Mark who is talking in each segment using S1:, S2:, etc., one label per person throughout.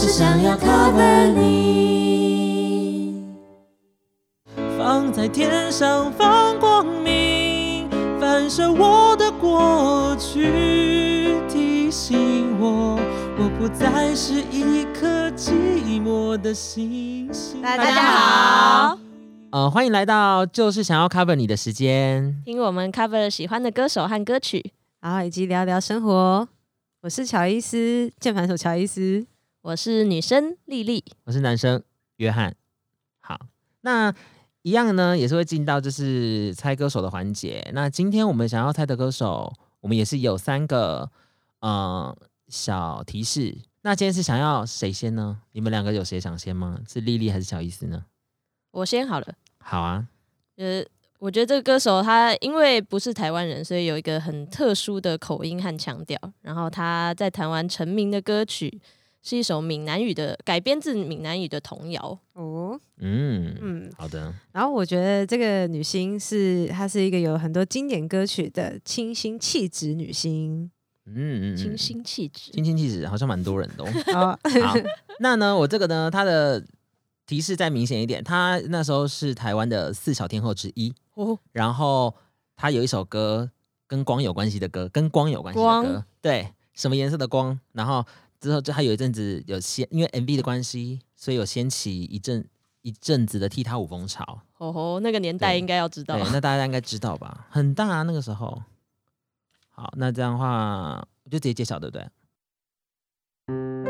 S1: 就是想要 cover 你。
S2: 放在天上放光明，反射我的过去，提醒我，我不再是一颗寂寞的星星。
S3: 大家好，
S2: 呃，欢迎来到就是想要 cover 你的时间。
S3: 听我们 cover 喜欢的歌手和歌曲。
S4: 然后以及聊聊生活。我是乔伊斯，键盘手乔伊斯。
S3: 我是女生丽丽，
S2: 我是男生约翰。好，那一样呢，也是会进到就是猜歌手的环节。那今天我们想要猜的歌手，我们也是有三个呃小提示。那今天是想要谁先呢？你们两个有谁想先吗？是丽丽还是小意思呢？
S3: 我先好了。
S2: 好啊。
S3: 呃，我觉得这个歌手他因为不是台湾人，所以有一个很特殊的口音和腔调。然后他在台湾成名的歌曲是一首闽南语的改编自闽南语的童谣。
S4: 哦，
S2: 嗯嗯，好的。
S4: 然后我觉得这个女星是她是一个有很多经典歌曲的清新气质女星。
S3: 嗯嗯，清新气质，
S2: 清新气质好像蛮多人的。好，那呢，我这个呢，它的提示再明显一点，她那时候是台湾的四小天后之一。哦，然后她有一首歌跟光有关系的歌，跟光有关系的歌，对，什么颜色的光？然后之后就他有一阵子有掀，因为 MV 的关系，所以有掀起一阵一阵子的踢踏舞风潮。
S3: 哦吼，那个年代应该要知道，
S2: 那大家应该知道吧？很大啊，那个时候。好，那这样的话，我就直接揭晓，对不对？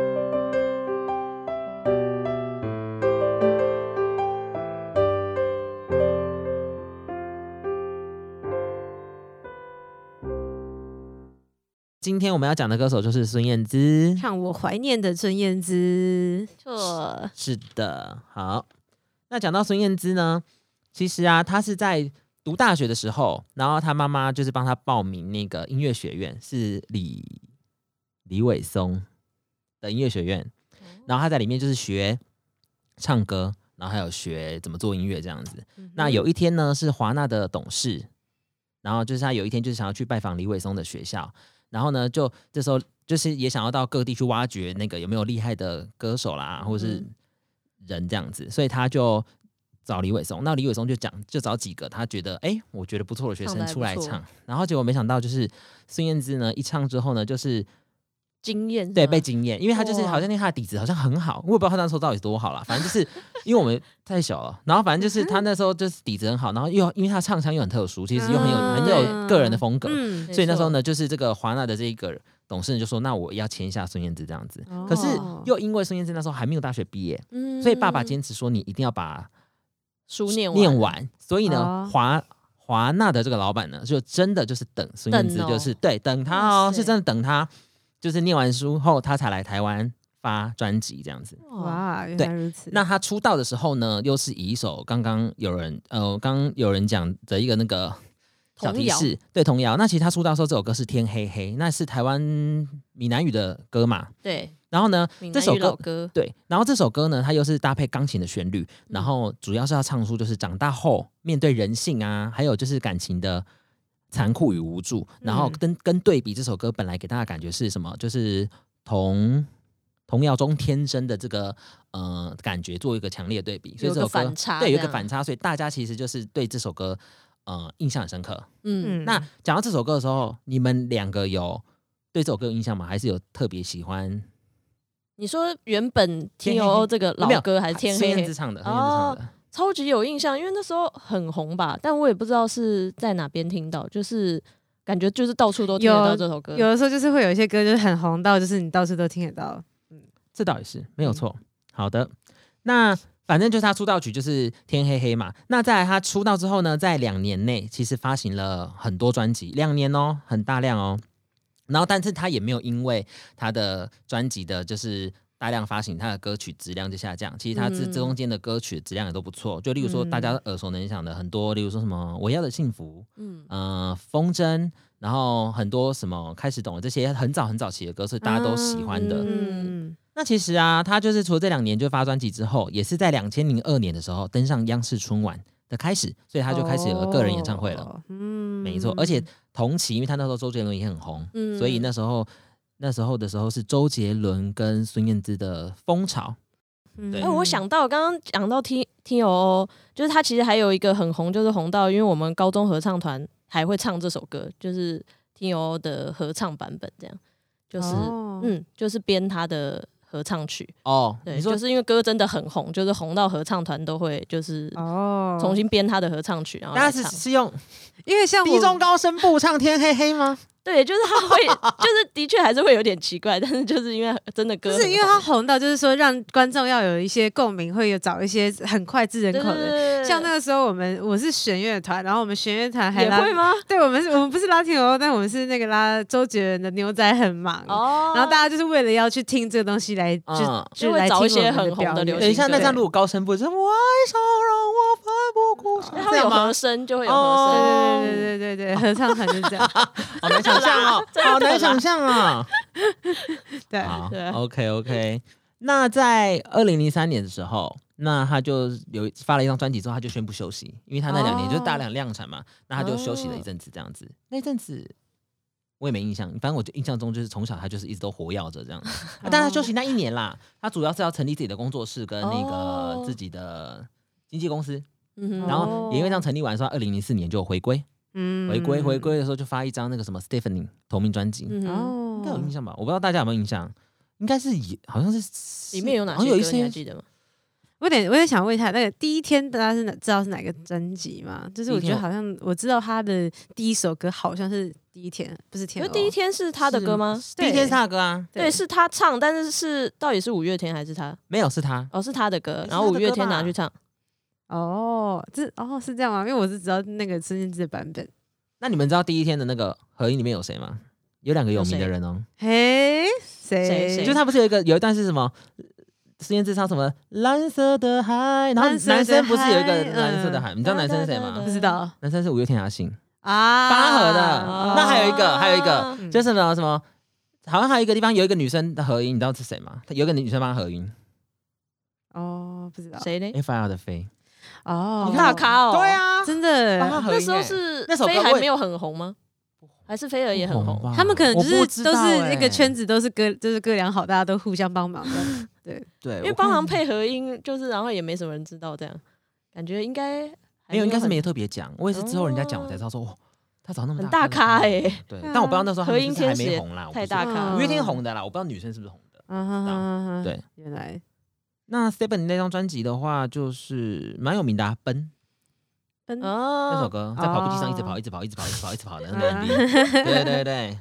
S2: 今天我们要讲的歌手就是孙燕姿，
S4: 唱我怀念的孙燕姿。
S3: 错，
S2: 是的。好，那讲到孙燕姿呢，其实啊，她是在。读大学的时候，然后她妈妈就是帮她报名那个音乐学院，是李李伟松的音乐学院。然后她在里面就是学唱歌，然后还有学怎么做音乐这样子。那有一天呢，是华纳的董事，然后就是他有一天就是想要去拜访李伟松的学校，然后呢，就这时候就是也想要到各地去挖掘那个有没有厉害的歌手啦，或者是人这样子，所以他就。找李伟松，那李伟松就讲，就找几个他觉得哎，我觉得不错的学生出来唱，然后结果没想到就是孙燕姿呢，一唱之后呢，就是
S3: 惊艳，
S2: 对，被惊艳，因为他就是好像那他的底子好像很好，我也不知道他那时候到底多好了，反正就是 因为我们太小了，然后反正就是他那时候就是底子很好，然后又因为他唱腔又很特殊，其实又很有很有个人的风格，所以那时候呢，就是这个华纳的这一个董事人就说，那我要签一下孙燕姿这样子，可是又因为孙燕姿那时候还没有大学毕业，所以爸爸坚持说你一定要把。
S3: 书念
S2: 念完，所以呢，华华纳的这个老板呢，就真的就是等孙燕姿，就是对等他哦，是真的等他，就是念完书后，他才来台湾发专辑这样子。
S4: 哇，原来如此。
S2: 那他出道的时候呢，又是以一首刚刚有人呃，刚有人讲的一个那个小提示，对童谣。那其实他出道时候这首歌是天黑黑，那是台湾闽南语的歌嘛？
S3: 对。
S2: 然后呢，这首
S3: 歌
S2: 对，然后这首歌呢，它又是搭配钢琴的旋律，然后主要是要唱出就是长大后面对人性啊，还有就是感情的残酷与无助，然后跟跟对比这首歌本来给大家感觉是什么，就是童童谣中天真的这个呃感觉做一个强烈的对比，所以这首歌对有一个反差，所以大家其实就是对这首歌呃印象很深刻。嗯，那讲到这首歌的时候，你们两个有对这首歌有印象吗？还是有特别喜欢？
S3: 你说原本 T O O 这个老歌还是天黑
S2: 黑？唱的。哦，
S3: 超级有印象，因为那时候很红吧，但我也不知道是在哪边听到，就是感觉就是到处都听得到这首歌。
S4: 有的时候就是会有一些歌就是很红到，就是你到处都听得到。
S2: 嗯，这倒也是没有错。好的，那反正就是他出道曲就是天黑黑嘛。那在他出道之后呢，在两年内其实发行了很多专辑，两年哦，很大量哦。然后，但是他也没有因为他的专辑的，就是大量发行，他的歌曲质量就下降。其实他这这中间的歌曲质量也都不错。就例如说，大家耳熟能详的很多，例如说什么《我要的幸福》，嗯，呃，《风筝》，然后很多什么开始懂了这些很早很早期的歌是大家都喜欢的。嗯，那其实啊，他就是除了这两年就发专辑之后，也是在两千零二年的时候登上央视春晚。的开始，所以他就开始有了个人演唱会了。嗯，没错，而且同期，因为他那时候周杰伦也很红，所以那时候那时候的时候是周杰伦跟孙燕姿的风潮。嗯
S3: 哎、我想到刚刚讲到 T T O O，就是他其实还有一个很红，就是红到因为我们高中合唱团还会唱这首歌，就是 T O O 的合唱版本，这样就是、
S4: 哦
S3: 嗯，就是编他的合唱曲，
S2: 哦，
S3: 对，就是因为歌真的很红，就是红到合唱团都会就是
S4: 哦，
S3: 重新编他的合唱曲，然后
S2: 大家是。是用
S4: 因为像
S2: 低中高声部唱《天黑黑》吗？
S3: 对，就是他会，就是的确还是会有点奇怪，但是就是因为真的歌
S4: 是因为他红到，就是说让观众要有一些共鸣，会有找一些很脍炙人口的。
S3: 对
S4: 像那个时候，我们我是弦乐团，然后我们弦乐团还拉
S3: 也会吗？
S4: 对，我们是我们不是拉丁欧，但我们是那个拉周杰伦的《牛仔很忙》
S3: 哦，
S4: 然后大家就是为了要去听这个东西来，就、
S2: 嗯
S4: 就
S3: 就会找一些很红的流行
S2: 等一下，
S3: 歌
S2: 那这样如果高声部就是为什让我奋不顾身，
S3: 因为它会有和声，就会有
S2: 哦
S3: 和声。
S4: 对对对对对，合唱团就这样。
S2: 好难想象哦，好难想象啊。
S4: 对，
S2: 好
S3: 对啊
S2: ，OK OK。那在二零零三年的时候，那他就有发了一张专辑之后，他就宣布休息，因为他那两年
S4: 哦
S2: 就是大量量产嘛，那他就休息了一阵子，这样子。那阵子我也没印象，反正我就印象中就是从小他就是一直都活跃着这样子。啊但他休息那一年啦，他主要是要成立自己的工作室跟那个
S3: 哦
S2: 自己的经纪公司，然后也因为这样成立完之后，二零零四年就回归，
S4: 嗯
S2: 回归回归的时候就发一张那个什么 Stephanie 同名专辑，
S4: 哦，
S2: 应该有印象吧？我不知道大家有没有印象，应该是也好像是
S3: 里面有哪
S2: 好像有一
S3: 些歌你还记得吗？
S4: 我有点，我也想问一下，那个第一天大家是哪知道是哪个专辑吗？就是我觉得好像我知道他的第一首歌好像是第一天，不是天鹅。
S3: 因为第一天是他的歌吗？
S2: 第一天是他的歌啊，
S3: 对，是他唱，但是是到底是五月天还是他？
S2: 没有是他，
S3: 哦，是他的歌，然后五月天拿去唱。
S4: 哦，这哦是这样吗？因为我是知道那个孙燕姿的版本。
S2: 那你们知道第一天的那个合音里面有谁吗？有两个有名的人哦，
S4: 嘿，谁？
S3: 谁？谁？
S2: 就是他不是有一个有一段是什么？孙燕姿唱什么蓝色的海，然后
S4: 蓝色的
S2: 男生不是有一个
S4: 海
S2: 蓝色的海？你知道男生是谁吗？
S3: 嗯？
S4: 不知道。
S2: 男生是五月天阿信，
S4: 啊？
S2: 八和的。
S3: 哦。
S2: 那还有一个还有一个
S4: 嗯。
S2: 就是什么什么，好像还有一个地方有一个女生的合音，你知道是谁吗？有一个女生帮他合音
S4: 哦，不知道。
S3: 谁呢
S2: ？，F I R 的飞，
S4: 哦，
S2: 你看
S3: 大咖哦。
S2: 对，啊，
S4: 真的
S3: 那时候
S2: 欸。
S3: 是
S2: 那首歌
S3: 还没有很红吗？还是菲儿也很红？
S2: 吧
S4: 他们可能就是都是那个圈子都是哥，就是哥俩好，大家都互相帮忙的。对，
S2: 对，
S3: 因为帮忙配合音，就是然后也没什么人知道，这样感觉应该还
S2: 没有，应该是没有特别讲。我也是之后人家讲我才知道说，哇，他长那么
S3: 很大咖
S2: 哎。
S3: 哎，
S2: 对，
S4: 啊
S2: 但我不知道那时候他
S3: 音
S2: 是不是还
S3: 天
S2: 没红啦，
S3: 太大咖
S4: 嗯
S2: 五月天红的啦，我不知道女生是不是红的。
S4: 嗯哼哼哼
S2: 对，
S4: 原来
S2: 那 Stephanie 那张专辑的话，就是蛮有名的，啊，《奔》
S4: 奔
S3: 哦，
S2: 那首歌，在跑步机上一直跑，
S4: 哦
S2: 一直跑，一直跑，一直跑，一直跑的 那
S4: 嗯
S2: 个 MV。对对对，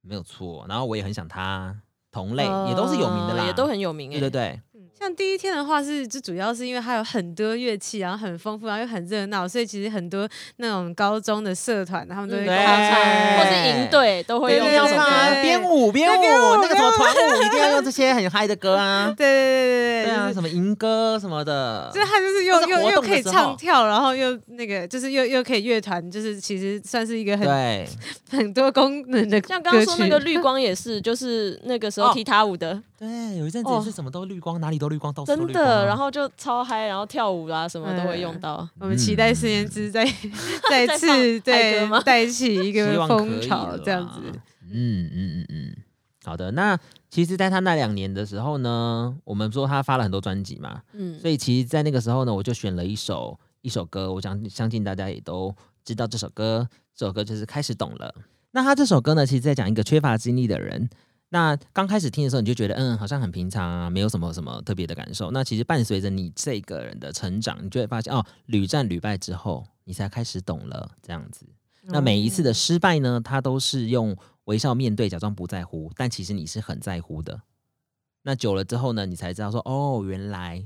S2: 没有错。然后我也很想他，同类也都是有名的啦，
S3: 呃也都很有名哎。
S2: 对对对。
S4: 像第一天的话是，就主要是因为它有很多乐器，然后很丰富，然后又很热闹，所以其实很多那种高中的社团，他们都会唱，
S3: 或是营队都会用这首
S4: 对对对
S3: 歌。
S2: 啊，编舞编舞，那个什么团舞一定要用这些很嗨的歌啊。
S4: 对对对对
S2: 对啊，什么迎歌什么的，
S4: 就是他就是又又又可以唱跳，然后又那个就是又又可以乐团，就是其实算是一个很，很多功能的。
S3: 像刚刚说那个绿光也是，就是那个时候
S2: 哦
S3: 踢踏舞的，
S2: 对，有一阵子也是什么都绿光，哪里都绿光，到处都
S3: 真
S2: 绿光啊
S3: 的，然后就超嗨，然后跳舞啦什么都会用到。
S4: 我们期待四年之再 再
S3: 再
S4: 次对带起一
S2: 希
S4: 个
S2: 望可
S4: 风
S2: 以了
S4: 潮这样
S2: 啦
S4: 子。
S2: 嗯嗯嗯嗯，好的。那其实，在他那两年的时候呢，我们说他发了很多专辑嘛，
S3: 嗯，
S2: 所以其实，在那个时候呢，我就选了一首一首歌，我想相信大家也都知道这首歌，这首歌就是开始懂了。那他这首歌呢，其实在讲一个缺乏经历的人。那刚开始听的时候，你就觉得嗯，好像很平常啊，没有什么什么特别的感受。那其实伴随着你这个人的成长，你就会发现哦，屡战屡败之后，你才开始懂了这样子。那每一次的失败呢，他都是用微笑面对，假装不在乎，但其实你是很在乎的。那久了之后呢，你才知道说，哦，原来，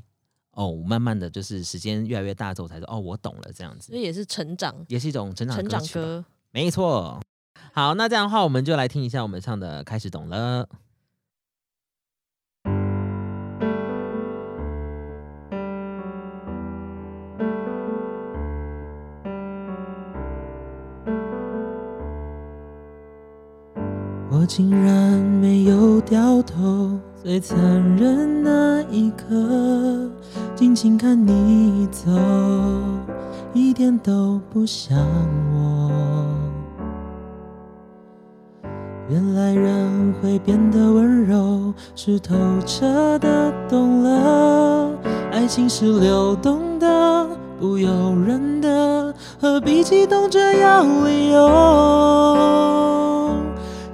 S2: 哦，慢慢的就是时间越来越大之后，才说，哦，我懂了，这样子
S3: 所以也是成长
S2: 也是一种成长
S3: 成长
S2: 歌。没错。好，那这样的话，我们就来听一下我们唱的《开始懂了》。我竟然没有掉头，最残忍那一刻，静静看你走，一点都不像我。原来人会变得温柔，是透彻的懂了。爱情是流动的，不由人的，何必激动着要理由？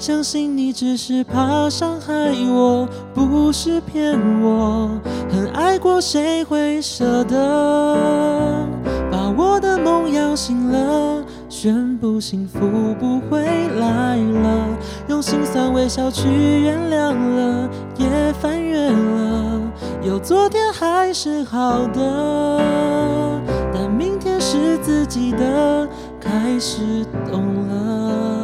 S2: 相信你只是怕伤害我，不是骗我。很爱过，谁会舍得把我的梦摇醒了？宣布幸福不会来了，用心酸微笑去原谅了，也翻越了，有昨天还是好的，但明天是自己的，开始懂了，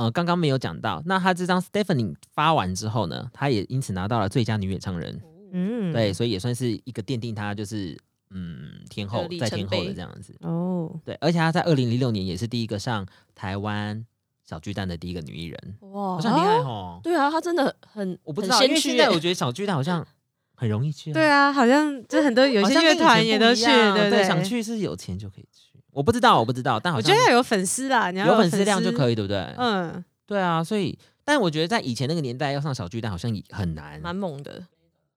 S2: 呃，刚刚没有讲到，那他这张 Stephanie 发完之后呢，他也因此拿到了最佳女演唱人，
S4: 嗯，
S2: 对，所以也算是一个奠定他就是嗯天后在天后的这样子，
S4: 哦，
S2: 对，而且他在二零零六年也是第一个上台湾小巨蛋的第一个女艺人，
S3: 哇
S2: 好像很厉害哦。
S3: 对啊，他真的很
S2: 我不知道，因为现在我觉得小巨蛋好像很容易去、
S4: 对，啊，好像就很多有些乐团也都去，对对？
S2: 想去是有钱就可以去。我不知道，我不知道，但好像
S4: 我觉得要有粉丝啦，你要
S2: 有
S4: 粉
S2: 粉丝量就可以，对不对？
S4: 嗯，
S2: 对啊，所以，但我觉得在以前那个年代要上小巨蛋好像也很难。
S3: 蛮猛的。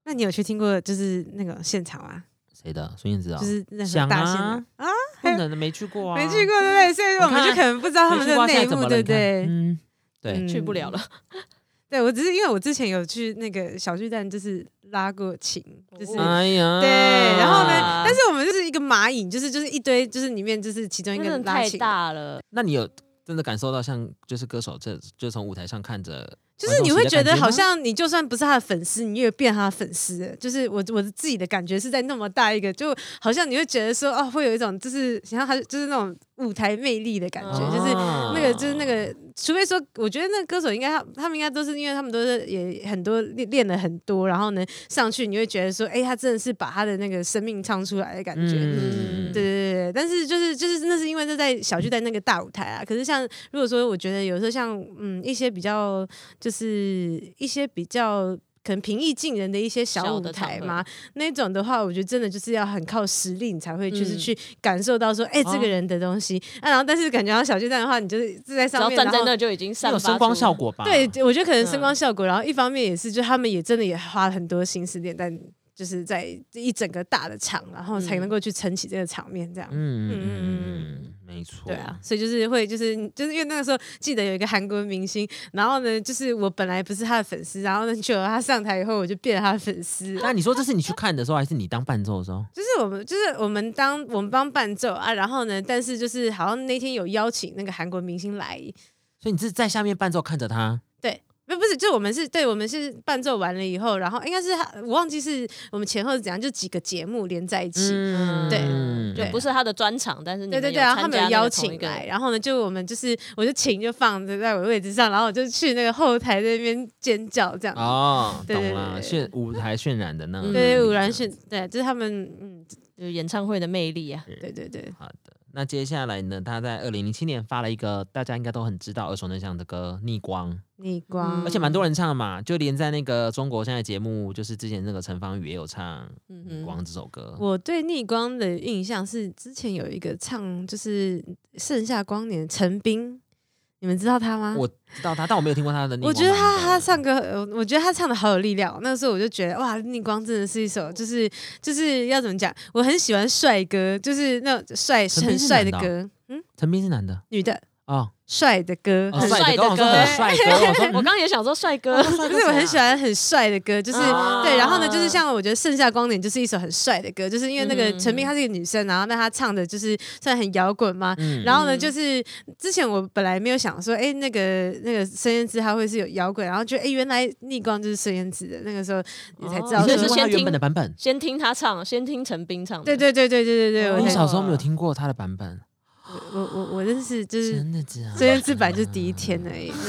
S4: 那你有去听过就是那个现场啊？
S2: 谁的？孙燕姿啊？
S4: 就是那
S2: 想
S4: 个大现
S2: 啊
S4: 场啊，
S2: 不能的，没去过啊，
S4: 没去过，对不对？所以我们就可能不知道他们
S2: 没去过啊现在
S4: 的内幕，
S2: 么了你看
S4: 对不对？
S2: 嗯，对，
S4: 嗯
S3: 去不了了。
S4: 对我只是因为我之前有去那个小巨蛋，就是拉过琴，就是。
S3: 哦
S2: 哎呀，
S4: 对，然后呢？
S3: 啊
S4: 但是我们就是一个蚂蚁，就是就是一堆，就是里面就是其中一个拉琴，
S3: 大了，
S2: 那你有真的感受到像就是歌手这就从舞台上看着，
S4: 就是你会觉得好像你就算不是他的粉丝，你也变他的粉丝。就是我我自己的感觉是在那么大一个，就好像你会觉得说哦，会有一种就是像他就是那种舞台魅力的感觉，就是那个就是那个，除非说，我觉得那个歌手应该他他们应该都是因为他们都是也很多练练了很多，然后呢上去你会觉得说，哎、他真的是把他的那个生命唱出来的感觉。
S2: 嗯
S4: 对对对对，但是就是就是那是因为那在小巨蛋那个大舞台啊。可是像如果说我觉得有时候像嗯一些比较就是一些比较可能平易近人的一些小舞台嘛，那种的话，我觉得真的就是要很靠实力，你才会就是
S3: 嗯
S4: 去感受到说，哎、这
S2: 哦
S4: 个人的东西。啊，然后但是感觉到小巨蛋的话，你就是是在上面，然后
S3: 站在那就已经散发
S2: 有声光效果吧？
S4: 对，我觉得可能声
S3: 嗯
S4: 光效果，然后一方面也是，就他们也真的也花了很多心思点，但就是在一整个大的场，然后才
S3: 嗯
S4: 能够去撑起这个场面，这样。
S2: 嗯嗯
S4: 嗯，
S2: 没错，
S4: 对啊，，所以就是会，就是就是因为那个时候记得有一个韩国明星，然后呢，就是我本来不是他的粉丝，然后呢，就他上台以后，我就变了他的粉丝。
S2: 那你说这是你去看的时候，还是你当伴奏的时候？
S4: 就是我们，就是我们当我们帮伴奏啊，然后呢，但是就是好像那天有邀请那个韩国明星来，
S2: 所以你是在下面伴奏看着他，
S4: 不不是，就我们是对，我们是伴奏完了以后，然后应该是他，我忘记是我们前后是怎样，就几个节目连在一起。
S2: 嗯
S4: 对
S3: 就不是他的专场，但是你
S4: 对对对，然后他们有邀请来，然后呢，就我们就是我就琴就放着在我的位置上，然后我就去那个后台那边尖叫这样。
S2: 哦，
S4: 对对
S2: 懂了，
S4: 对
S2: 渲舞台渲染的那种，
S4: 对，
S3: 嗯
S4: 五然是，对，就是他们，嗯，
S3: 就是演唱会的魅力啊。
S4: 对对对，
S2: 好的，那接下来呢？他在二零零七年发了一个大家应该都很知道、耳熟能详的歌《逆光》，
S4: 逆光，
S2: 而且蛮多人唱的嘛，就连在那个中国现在节目，就是之前那个陈芳宇也有唱《
S3: 嗯
S2: 逆光》，这首歌。
S4: 我对逆光的印象是之前有一个唱就是《盛夏光年》陈冰，你们知道他吗？
S2: 我知道他，但我没有听过他的。
S4: 我觉得他他唱歌，呃我觉得他唱的好有力量哦。那个时候我就觉得哇，逆光真的是一首，就是就是要怎么讲，我很喜欢帅哥，就是那种帅很帅
S2: 的
S4: 歌，嗯，
S2: 陈斌是男的
S4: 女的，
S2: 哦，
S4: 帅的歌，
S2: 哦
S4: 很
S3: 帅的
S2: 歌，哥，我说
S3: 我刚刚也想说帅哥，
S4: 不是我很喜欢很帅的歌，就是、
S2: 啊。
S4: 对，然后呢，就是像我觉得《盛夏光年》就是一首很帅的歌，就是因为那个
S3: 嗯。
S4: 陈明她是一个女生，然后那她唱的就是虽然很摇滚嘛，
S2: 嗯。
S4: 然后呢，
S3: 嗯
S4: 就是之前我本来没有想说，哎，那个那个孙燕姿她会是有摇滚，然后觉得哎，原来逆光就是孙燕姿的，那个时候你才知道
S3: 哦。
S4: 说
S3: 是先听
S2: 本的版本？
S3: 先听他唱，先听陈冰唱的。
S4: 对对对对对对对，
S3: 哦。
S4: 我
S2: 小时候没有听过他的版本，
S4: 我我我认识就是
S2: 真的这样。
S4: 孙燕姿版就是第一天而已。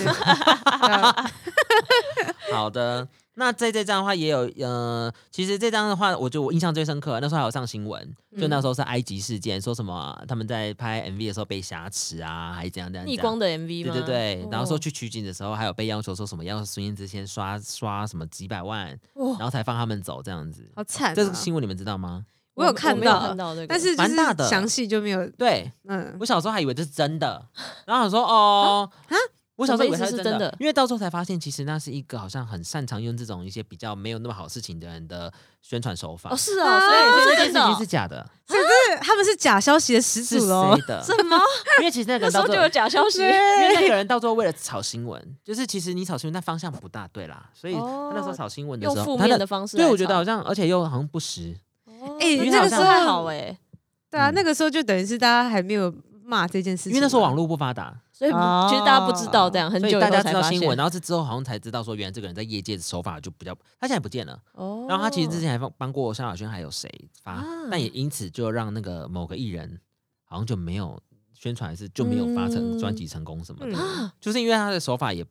S2: 好的，那在这张的话也有呃，其实这张的话，我就我印象最深刻，那时候还有上新闻，就那时候是埃及事件，说什么他们在拍 MV 的时候被挟持啊，还是怎样怎样。
S3: 逆光的 MV 吗？
S2: 对对对，然后说
S3: 哦
S2: 去取景的时候，还有被要求说什么要孙燕姿先刷刷什么几百万，然后才放他们走这样子。
S4: 好惨、啊，
S2: 这个新闻你们知道吗？
S4: 我有看
S3: 没有
S4: 到
S3: 看到这个，
S4: 但是就
S2: 蛮大的。
S4: 是详细就没有，
S2: 对。
S4: 嗯。
S2: 我小时候还以为这是真的，然后想说哦。
S4: 啊？
S2: 我小时候以为是真的。因为到时候才发现，其实那是一个好像很擅长用这种一些比较没有那么好事情的人的宣传手法。
S3: 哦是哦，
S4: 啊？
S3: 所以
S2: 所以
S3: 不是真的哦
S2: 这件事情是假的，
S4: 是他们是假消息的始
S2: 是
S4: 祖。
S2: 的？
S3: 什么？
S2: 因为其实那个
S3: 时候就有，假消息，
S2: 因为那个人到最后为了炒新闻，就是其实你炒新闻，那方向不大对啦，所以他那时候炒新闻的时候，
S3: 用负
S2: 他
S3: 面的方式来
S2: 对。我觉得好像，而且又好像不实。
S4: 那个时候
S3: 还好哎，
S4: 对啊，
S2: 嗯。
S4: 那个时候就等于是大家还没有骂这件事情，
S2: 因为那时候网络不发达，
S3: 所以其实大家不知道这样，很久以
S2: 大家
S3: 才
S2: 知道新闻，然后是之后好像才知道说，原来这个人在业界的手法就比较，他现在不见了。
S3: 哦。
S2: 然后他其实之前还帮帮过萧亚轩，还有谁发，
S3: 啊
S2: 但也因此就让那个某个艺人好像就没有宣传，还是就没有发成
S3: 嗯。
S2: 专辑成功什么的，
S4: 嗯。
S2: 就是因为他的手法也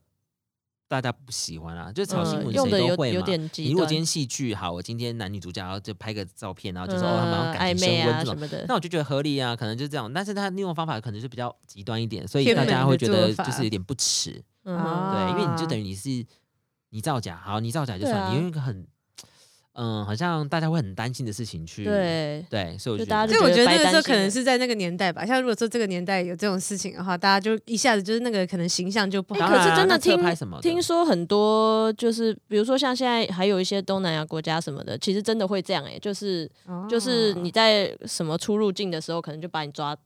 S2: 大家不喜欢啊，就是炒新闻谁都会嘛。
S3: 点极端，
S2: 你如果今天戏剧好，我今天男女主角然后就拍个照片，然后就说、哦他们好像
S3: 嗯
S2: 感情
S3: 暧昧
S2: 升温这种，
S3: 啊什么的。
S2: 那，我就觉得合理啊，可能就这样。但是他利用方法可能就比较极端一点，所以大家会觉得就是有点不耻。
S3: 嗯。
S4: 啊
S2: 对，因为你就等于你是你造假，好，你造假就算，
S3: 啊。
S2: 你用一个很嗯，好像大家会很担心的事情去
S3: 对
S2: 对，所以我觉得
S4: 所以我觉得那个时候
S3: 白担心了
S4: 可能是在那个年代吧，像如果说这个年代有这种事情的话，大家就一下子就是那个可能形象就不好。
S3: 可是真的听听说很多就是，比如说像现在还有一些东南亚国家什么的，其实真的会这样哎、就是
S4: 哦
S3: 就是你在什么出入境的时候，可能就把你抓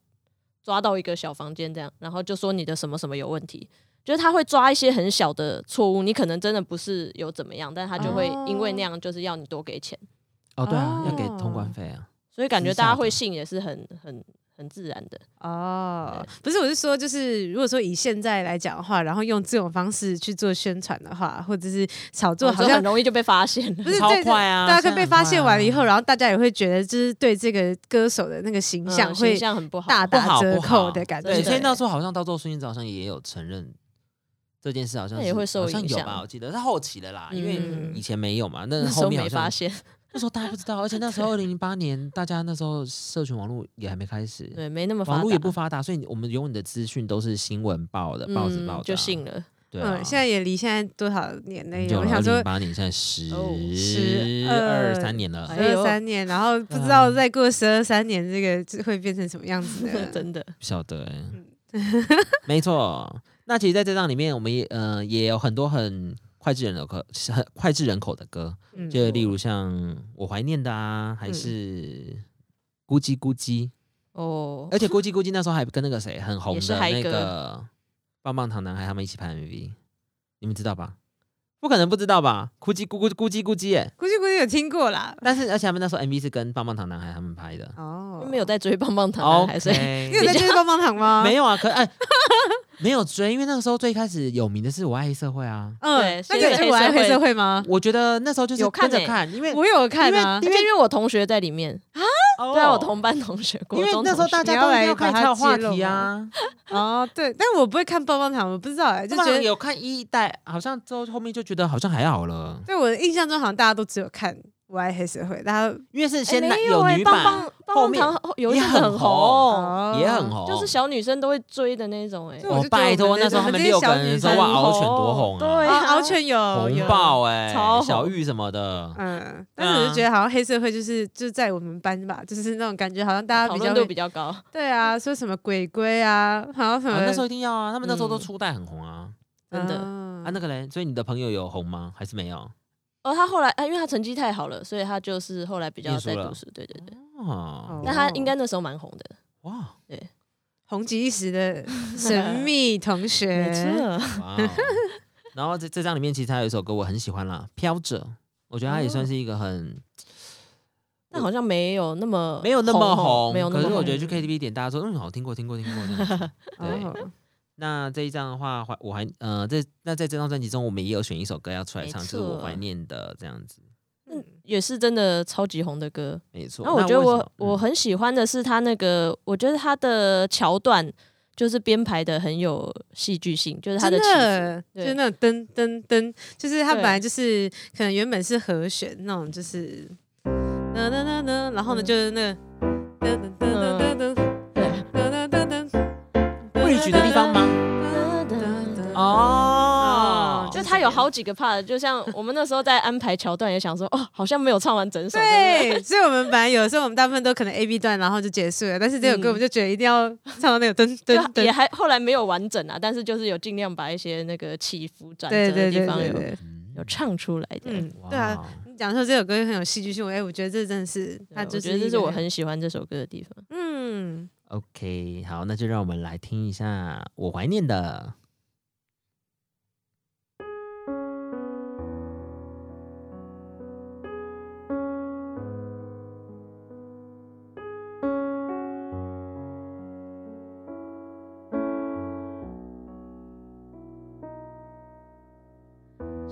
S3: 抓到一个小房间这样，然后就说你的什么什么有问题，就是他会抓一些很小的错误，你可能真的不是有怎么样，但他就会因为那样就是要你多给钱，
S2: 哦，对啊，要给
S4: 哦
S2: 通关费啊，
S3: 所以感觉大家会信也是很很很自然的。
S4: 哦，不是，我是说，就是如果说以现在来讲的话，然后用这种方式去做宣传的话，或者是炒作，好像
S3: 很容易就被发现了。
S4: 不是超
S2: 快啊
S4: 大家可以被发
S2: 现
S4: 完了以后，然后大家也会觉得，就是对这个歌手的那个形象
S3: 形象很不好，
S4: 大打折扣的感觉。
S2: 对，所以
S3: 对
S2: 那时候好像到最后孙燕姿好像也有承认这件事，好像
S3: 也会受影响
S2: 好像有吧？我记得是后期的啦，因为
S3: 嗯
S2: 以前没有嘛，那
S3: 那时候
S2: 后面
S3: 没发现，
S2: 那时候大家不知道，而且那时候二零零八年，大家那时候社群网络也还没开始，
S3: 对，没那么发达，
S2: 网络也不发达，所以我们永远的资讯都是新闻报的，报纸报的
S3: 就信了。
S2: 对啊，
S4: 嗯，现在也离现在多少年了耶？
S2: 很久了，
S4: 我想说
S2: 二零零八年，现在十
S3: 哦
S4: 十
S2: 二
S4: 二
S2: 三年了
S3: 哎，
S4: 十二三年，然后不知道再过十二三年，这个就会变成什么样子呢？
S3: 真的，
S2: 不晓得 没错。那其实，在这张里面，我们也呃也有很多很脍炙人口、很脍炙人口的歌，
S4: 嗯
S2: 就例如像我怀念的啊，还是咕叽咕叽，
S3: 哦，
S2: 而且咕叽咕叽那时候还跟那个谁很红的那个棒棒糖男孩他们一起拍 MV，你们知道吧？不可能不知道吧？咕叽咕咕咕叽咕叽耶！
S4: 估计估计有听过啦。
S2: 但是而且他们那时候 MV 是跟棒棒糖男孩他们拍的。
S4: 哦
S3: 没有在追棒棒糖男孩，所以
S2: OK，
S4: 你有在追棒棒糖吗？
S2: 没有啊？可哎，没有追，因为那个时候最开始有名的是我爱黑社会啊。
S4: 嗯，那个是我爱黑社会吗？
S2: 我觉得那时候就是
S3: 有看
S2: 着看，因为
S4: 我有看啊
S2: 因，
S3: 而且因为我同学在里面，
S2: 哦。
S3: 对啊，我同班同学，国
S2: 因为
S3: 中
S2: 那时候大
S3: 学
S2: 家都一定要看才有话题啊。
S4: 哦，对，但我不会看棒棒糖，我不知道哎，就
S2: 就
S4: 觉得
S2: 有看一代，好像之后后面就觉得好像还好了，
S4: 对我的印象中，好像大家都只有看《我爱黑社会》，大家
S2: 因为是
S3: 哎
S2: 先男
S3: 没有哎
S2: 女版
S3: 棒棒，棒棒
S2: 后面
S3: 糖有一
S2: 也
S3: 阵子很
S2: 很
S3: 红，
S4: 哦。
S2: 也很红，
S3: 就是小女生都会追的那种，哎
S4: 就，我
S2: 哦，
S4: 觉得
S2: 拜托，
S4: 们
S2: 那时候他们六个人的
S4: 小女生
S2: 哇，敖犬多红啊，
S3: 对
S4: 啊，
S3: 啊
S4: 敖犬有
S2: 红
S4: 有。
S2: 爆哎，
S3: 超
S2: 小玉什么的，
S4: 嗯，但是我就觉得好像黑社会就是就在我们班吧，就是那种感觉，好像大家
S3: 讨论度
S4: 比较度
S3: 比较高，
S4: 对啊，说什么鬼鬼啊，好像什么
S2: 啊那时候一定要啊，他们那时候都
S3: 嗯。
S2: 初代很红啊，
S3: 真的。
S4: 嗯
S2: 啊那个嘞，所以你的朋友有红吗？还是没有？
S3: 哦，他后来啊，因为他成绩太好了，所以他就是后来比较在读书，对对对。
S2: 哦，
S3: 那他应该那时候蛮红的，
S2: 哇，
S3: 对，
S4: 红极一时的神秘同学，
S5: 没错！
S2: 然后这这张里面其实还有一首歌我很喜欢啦，《飘着》，我觉得他也算是一个很
S5: 但好像没有那么
S2: 没有那么红，
S5: 没有那么红。
S2: 可是我觉得去 KTV 点，大家说嗯好听过听过听过。对，
S4: 哦
S2: 那这一张的话，怀我还呃在那在这张专辑中，我们也有选一首歌要出来唱，就是我怀念的这样子，
S5: 嗯也是真的超级红的歌。
S2: 没错。
S5: 然后我觉得我我很喜欢的是他那个，我觉得他的桥段就是编排的很有戏剧性，就是他的
S4: 就是那种噔噔噔，就是
S5: 他
S4: 本来就是可能原本是和弦那种，就是噔噔噔噔，然后呢
S5: 嗯。
S4: 就是那个噔噔噔噔噔噔
S5: 对，
S4: 噔噔噔噔，
S2: 位举的地方吗？哦，
S5: 有好几个 part，就像我们那时候在安排桥段，也想说哦，好像没有唱完整首。对
S4: 所以我们本来有的时候我们大部分都可能 A B 段，然后就结束了，但是这首歌
S5: 嗯
S4: 我们就觉得一定要唱到那个噔
S5: 对
S4: 噔噔，
S5: 也还后来没有完整啊，但是就是有尽量把一些那个起伏转折的地方有有唱出来的。
S4: 嗯，对啊，你讲说这首歌很有戏剧性，哎，我觉得这真的是那就是
S5: 我觉得这是我很喜欢这首歌的地方。
S4: 嗯。
S2: OK，好，那就让我们来听一下我怀念的。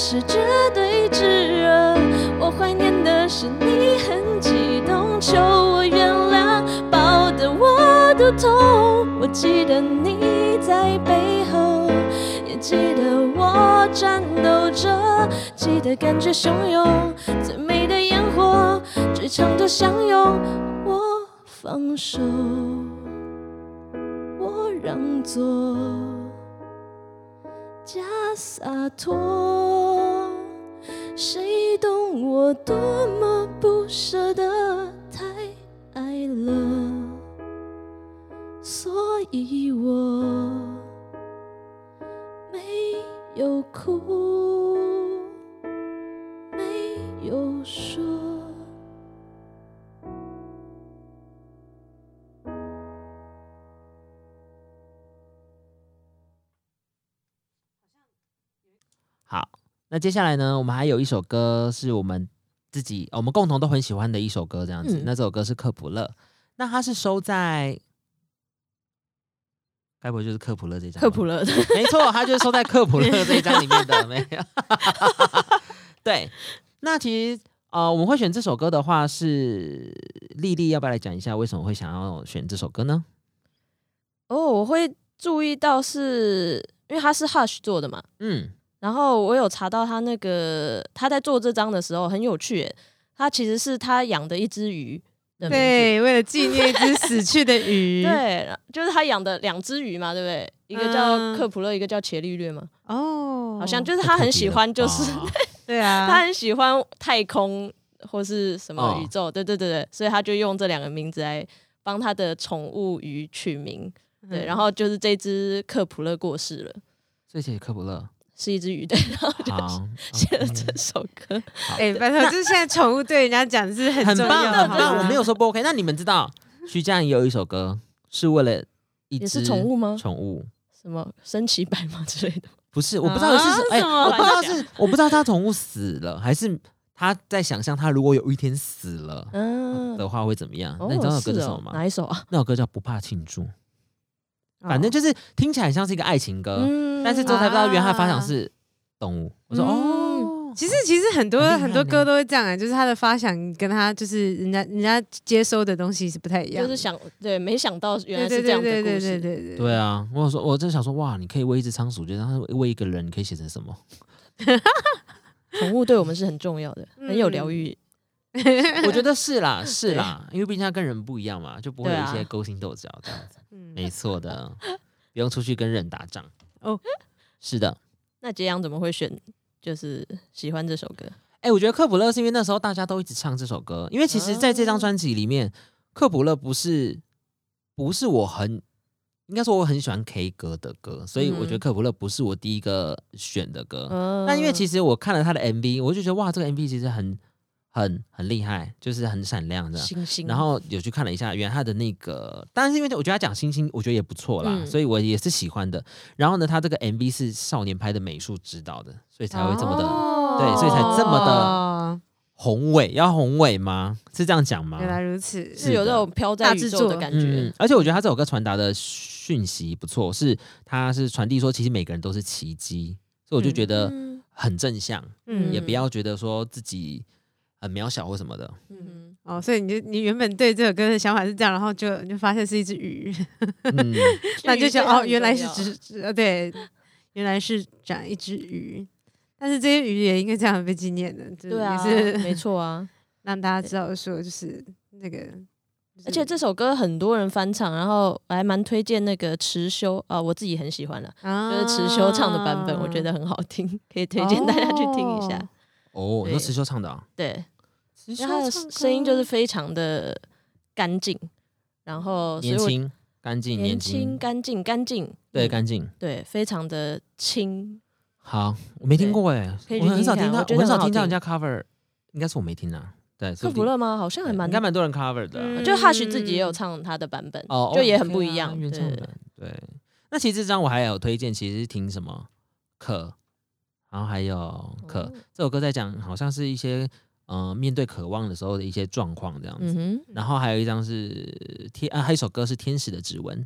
S3: 是绝对炙热，我怀念的是你很激动，求我原谅，抱得我都痛。我记得你在背后，也记得我战斗着，记得感觉汹涌，最美的烟火，最长的相拥，我放手，我让座。假洒脱，谁懂我多么不舍得，太爱了，所以我没有哭，没有说。
S2: 好，那接下来呢，我们还有一首歌是我们自己我们共同都很喜欢的一首歌，这样子。
S5: 嗯
S2: 那这首歌是克普勒，那它是收在，该不会就是克普勒这张？
S5: 克普，勒的，
S2: 没错，它就是收在克普勒这一张里面的，没有。对，那其实呃，我们会选这首歌的话是丽丽，要不要来讲一下为什么会想要选这首歌呢？
S5: 哦，我会注意到是因为它是 Hush 做的嘛，
S2: 嗯，
S5: 然后我有查到他那个他在做这张的时候很有趣耶，他其实是他养的一只鱼
S4: 对，为了纪念一只死去的鱼，
S5: 对，就是他养的两只鱼嘛，对不对？一个叫
S4: 嗯
S5: 克普勒，一个叫伽利略嘛，
S4: 哦，
S5: 好像就是他很喜欢，就是
S2: 哇
S4: 对啊，
S5: 他很喜欢太空或是什么
S2: 哦
S5: 宇宙，对对对对，所以他就用这两个名字来帮他的宠物鱼取名。对，
S4: 嗯
S5: 然后就是这只克普勒过世了，
S2: 所以写科普勒。
S5: 是一只鱼，对，然后就
S2: 好，
S5: 写了这首歌。
S4: 哎，拜托，就是现在宠物对人家讲是很
S2: 很棒，
S4: 重要的，
S2: 很棒。
S4: 好吗
S2: 我没有说不 OK。那你们知道徐佳莹有一首歌是为了一
S5: 也
S2: 只
S5: 是宠物吗
S2: 宠物
S5: 什么身骑白马之类的，
S2: 不是，我不知道是
S4: 什么
S2: 我不知道是我不知道他宠物死了，还是他在想象他如果有一天死了
S5: 嗯，
S2: 的话会怎么样？
S5: 哦
S2: 那你知道那首歌
S5: 是哦
S2: 是什么吗？
S5: 哪一首啊？
S2: 那首歌叫《不怕庆祝》。反正就是听起来很像是一个爱情歌，
S6: 嗯
S2: 但是之后才知道原来它的发
S4: 啊
S2: 想是动物。我说
S6: 嗯
S2: 哦，
S4: 其实其实很多
S2: 很
S4: 很多歌都会这样啊，就是他的发想跟他就是人家人家接收的东西是不太一样，
S6: 就是想对，没想到原来是这样的
S4: 对对对
S6: 故事。
S4: 对对
S2: 对啊，我有说，我真的想说，哇，你可以喂一只仓鼠，就让它喂一个人，你可以写成什么？
S6: 宠物对我们是很重要的，很有疗愈。
S2: 我觉得是啦，是啦，因为毕竟他跟人不一样嘛，就不会有一些勾心斗角这样子。
S4: 嗯
S2: 没错的，不用出去跟人打仗。
S4: 哦，
S2: 是的。
S6: 那杰阳怎么会选就是喜欢这首歌？
S2: 哎、我觉得克卜勒是因为那时候大家都一直唱这首歌，因为其实在这张专辑里面，克卜勒不是不是我很应该说我很喜欢 K 歌的歌，所以我觉得
S6: 嗯
S2: 克普勒不是我第一个选的歌。
S6: 嗯
S2: 那因为其实我看了他的 MV，我就觉得哇，这个 MV 其实很很很厉害，就是很闪亮的。
S6: 星星，
S2: 然后有去看了一下，原来他的那个，当然是因为我觉得他讲星星，我觉得也不错啦，
S6: 嗯
S2: 所以我也是喜欢的。然后呢，他这个 MV 是少年拍的美术指导的，所以才会这么的
S4: 哦
S2: 对所以才这么的
S4: 哦
S2: 宏伟。要宏伟吗？是这样讲吗？
S4: 原来如此，
S6: 是有这种飘在宇宙的感
S2: 嗯
S6: 觉。，
S2: 而且我觉得他这首歌传达的讯息不错，是他是传递说，其实每个人都是奇迹，所以我就觉得
S6: 嗯
S2: 很正向，
S4: 嗯
S2: 也不要觉得说自己很渺小或什么的。
S6: 嗯
S4: 哦，所以你就你原本对这首歌的想法是这样，然后就你就发现是一只鱼，
S2: 嗯，
S4: 那就觉得哦，原来是
S6: 只
S4: 呃对，原来是长一只鱼，但是这些鱼也应该这样被纪念的，就
S6: 对啊，
S4: 也是
S6: 没错啊。
S4: 让大家知道说就是那个，
S6: 而且这首歌很多人翻唱，然后我还蛮推荐那个池修啊，我自己很喜欢了，
S4: 啊
S6: 就是池修唱的版本，我觉得很好听，可以推荐大家去听一下。
S2: 哦，你说
S6: 对
S2: 池修唱的、啊，
S6: 对，
S2: 池
S6: 因为他的声音就是非常的干净，然后所以我
S2: 年轻、干净、
S6: 年
S2: 轻
S6: 轻、，干净、干净，
S2: 对，
S6: 嗯
S2: 干净。
S6: 对，非常的轻。
S2: 好，我没听过哎，
S6: 可以去
S2: 我很少听他，
S6: 听看我觉得
S2: 很少
S6: 很好听
S2: 听到人家 cover，应该是我没听啊。对，
S6: 克普勒吗？好像还蛮
S2: 应该蛮多人 cover 的啊。
S4: 嗯
S6: 就 Hush 自己也有唱他的版本，
S2: 哦，
S6: 就也很不一样。对
S2: 原唱版对。那其实这张我还有推荐，其实是听什么渴，然后还有渴、
S6: 哦
S2: 这首歌在讲，好像是一些呃面对渴望的时候的一些状况这样子。
S6: 嗯，
S2: 然后还有一张是天啊，还有一首歌是《天使的指纹》。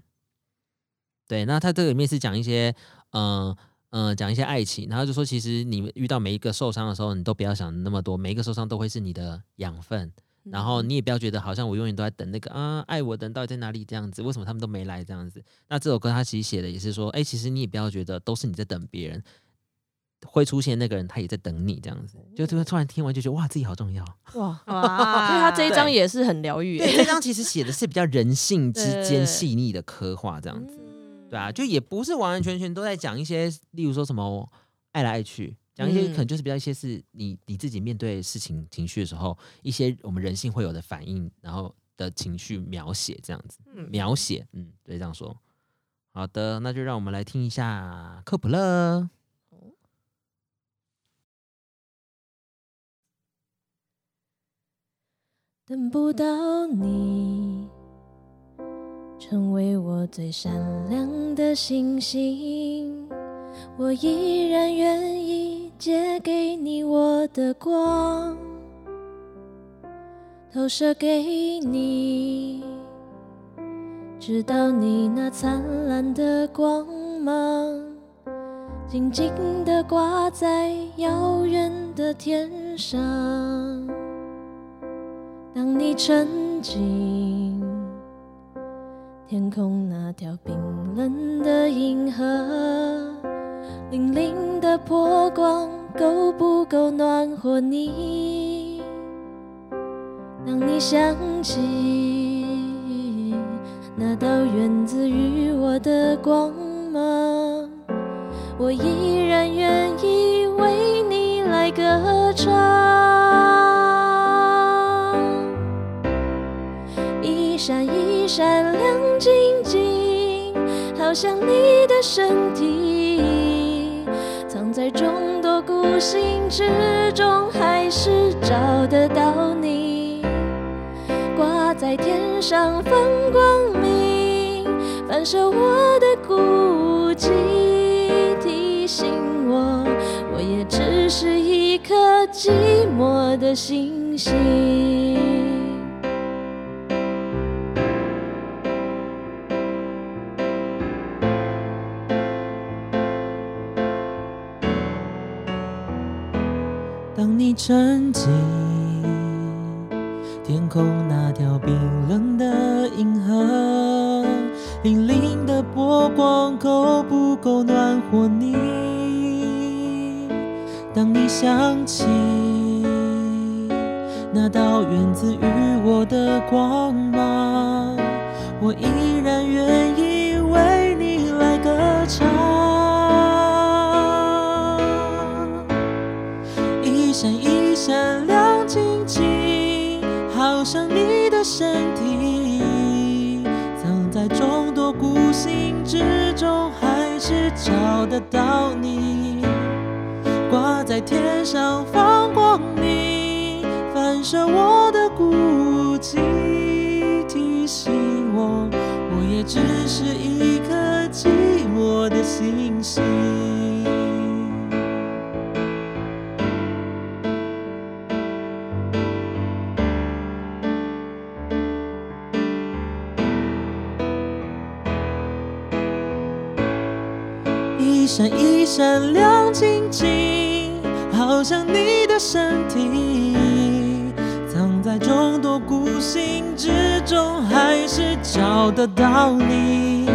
S2: 对，那他这个里面是讲一些呃呃讲一些爱情，然后就说其实你遇到每一个受伤的时候，你都不要想那么多，每一个受伤都会是你的养分。然
S6: 嗯
S2: 后你也不要觉得好像我永远都在等那个啊爱我的人到底在哪里这样子，为什么他们都没来这样子？那这首歌他其实写的也是说，哎，其实你也不要觉得都是你在等别人，会出现那个人他也在等你这样子，就突然突然听完就觉得哇自己好重要。
S6: 哇，
S4: 哇，
S6: 因为他这一
S2: 章
S6: 也是很疗愈耶，
S2: 对，这张其实写的是比较人性之间细腻的刻画这样子。
S6: 嗯
S2: 对啊，就也不是完完全全都在讲一些，例如说什么爱来爱去，讲一些
S6: 嗯
S2: 可能就是比较一些是你你自己面对事情情绪的时候，一些我们人性会有的反应，然后的情绪描写这样子，
S4: 嗯
S2: 描写，嗯，对，这样说。好的，那就让我们来听一下科普勒。
S3: 等不到你，成为我最闪亮的星星，我依然愿意借给你我的光，投射给你，直到你那灿烂的光芒，静静地挂在遥远的天上。你沉浸天空那条冰冷的银河，粼粼的波光够不够暖和你？当你想起那道源自于我的光芒，我依然愿意为你来歌唱。闪亮晶晶，好像你的身体，藏在众多孤星之中，还是找得到你。挂在天上放光明，反射我的孤寂，提醒我，我也只是一颗寂寞的星星。
S2: 沉浸天空那条冰冷的银河，粼粼的波光够不够暖和你？当你想起那道源自于我的光芒，我依然愿意心之中，还是找得到你。挂在天上放光明，反射我的孤寂，提醒我，我也只是一颗寂寞的星星。闪一闪亮晶晶，好像你的身体，藏在众多孤星之中，还是找得到你。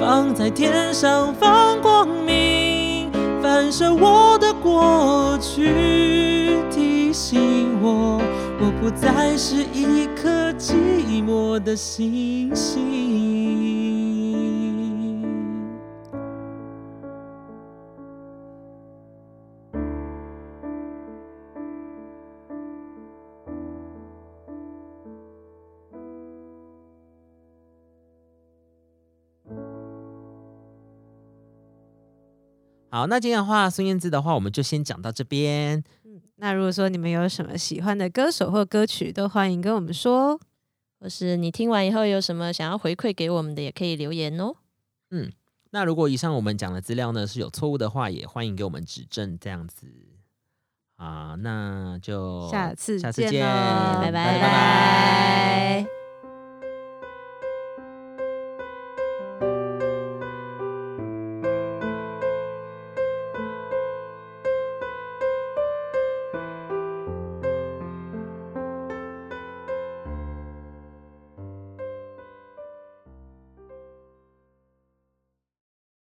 S2: 放在天上放光明，反射我的过去，提醒我，我不再是一颗寂寞的星星。好，那今天的话，孙燕姿的话，我们就先讲到这边。
S4: 那如果说你们有什么喜欢的歌手或歌曲，都欢迎跟我们说哦。
S3: 或是你听完以后有什么想要回馈给我们的，也可以留言哦。
S2: 嗯，那如果以上我们讲的资料呢是有错误的话，也欢迎给我们指正，这样子。啊，那就
S4: 下次
S2: 下次
S4: 见
S3: 拜拜
S2: 拜拜